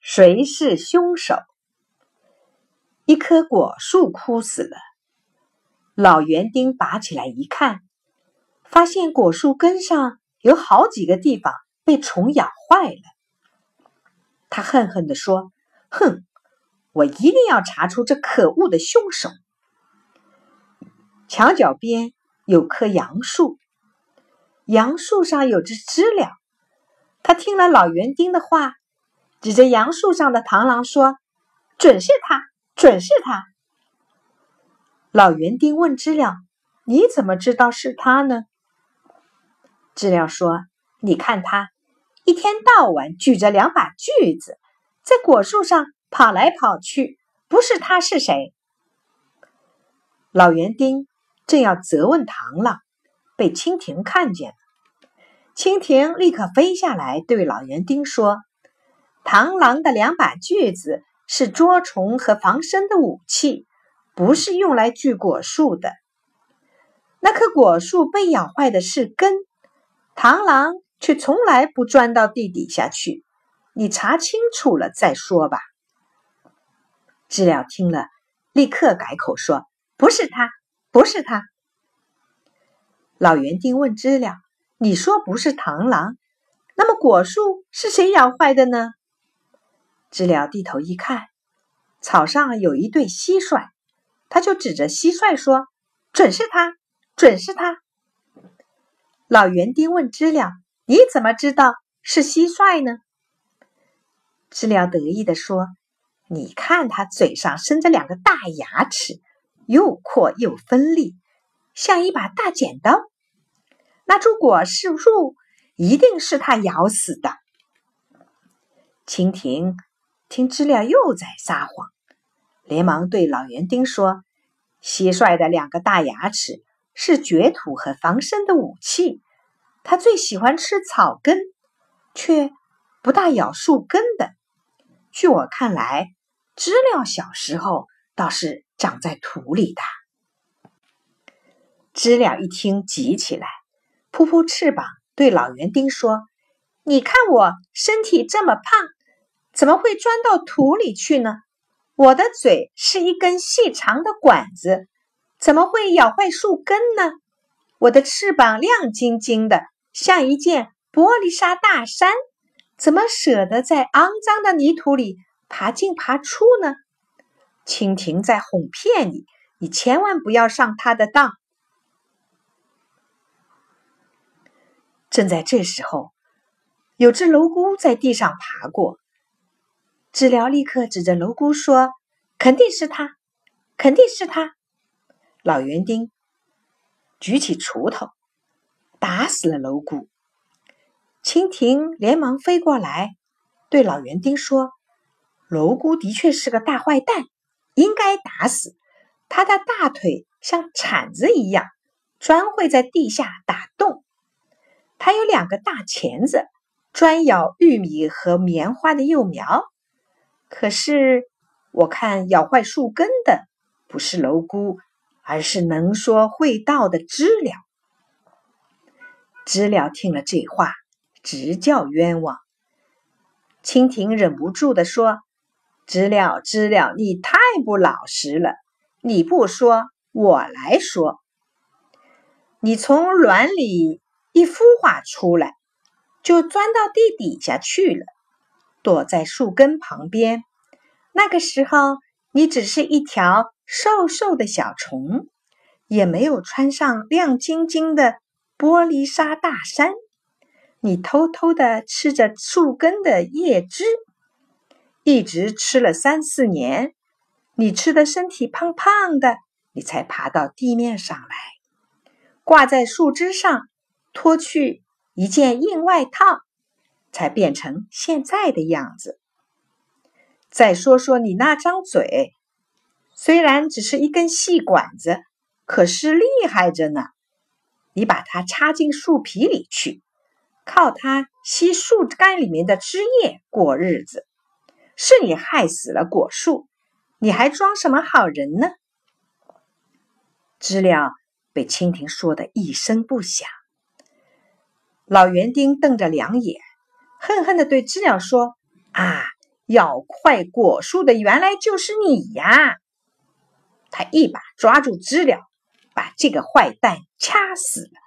谁是凶手？一棵果树枯死了，老园丁拔起来一看，发现果树根上有好几个地方被虫咬坏了。他恨恨地说：“哼，我一定要查出这可恶的凶手。”墙角边有棵杨树，杨树上有只知了。他听了老园丁的话，指着杨树上的螳螂说：“准是他，准是他。”老园丁问知了：“你怎么知道是他呢？”知了说：“你看他一天到晚举着两把锯子，在果树上跑来跑去，不是他是谁？”老园丁。正要责问螳螂，被蜻蜓看见了。蜻蜓立刻飞下来，对老园丁说：“螳螂的两把锯子是捉虫和防身的武器，不是用来锯果树的。那棵果树被咬坏的是根，螳螂却从来不钻到地底下去。你查清楚了再说吧。”知了听了，立刻改口说：“不是他。”不是他。老园丁问知了：“你说不是螳螂，那么果树是谁咬坏的呢？”知了低头一看，草上有一对蟋蟀，他就指着蟋蟀说：“准是他，准是他。”老园丁问知了：“你怎么知道是蟋蟀呢？”知了得意地说：“你看，它嘴上生着两个大牙齿。”又阔又锋利，像一把大剪刀。那株果树一定是它咬死的。蜻蜓听知了又在撒谎，连忙对老园丁说：“蟋蟀的两个大牙齿是掘土和防身的武器。它最喜欢吃草根，却不大咬树根的。据我看来，知了小时候倒是……”长在土里的知了一听，急起来，扑扑翅膀，对老园丁说：“你看我身体这么胖，怎么会钻到土里去呢？我的嘴是一根细长的管子，怎么会咬坏树根呢？我的翅膀亮晶晶的，像一件玻璃纱大衫，怎么舍得在肮脏的泥土里爬进爬出呢？”蜻蜓在哄骗你，你千万不要上他的当。正在这时候，有只蝼蛄在地上爬过，知了立刻指着蝼蛄说：“肯定是他，肯定是他。”老园丁举起锄头，打死了蝼蛄。蜻蜓连忙飞过来，对老园丁说：“蝼蛄的确是个大坏蛋。”应该打死他的大腿像铲子一样，专会在地下打洞。他有两个大钳子，专咬玉米和棉花的幼苗。可是我看咬坏树根的不是蝼蛄，而是能说会道的知了。知了听了这话，直叫冤枉。蜻蜓忍不住地说。知了，知了，你太不老实了！你不说，我来说。你从卵里一孵化出来，就钻到地底下去了，躲在树根旁边。那个时候，你只是一条瘦瘦的小虫，也没有穿上亮晶晶的玻璃纱大衫。你偷偷的吃着树根的叶汁。一直吃了三四年，你吃的身体胖胖的，你才爬到地面上来，挂在树枝上，脱去一件硬外套，才变成现在的样子。再说说你那张嘴，虽然只是一根细管子，可是厉害着呢。你把它插进树皮里去，靠它吸树干里面的汁液过日子。是你害死了果树，你还装什么好人呢？知了被蜻蜓说的一声不响。老园丁瞪着两眼，恨恨的对知了说：“啊，咬坏果树的原来就是你呀！”他一把抓住知了，把这个坏蛋掐死了。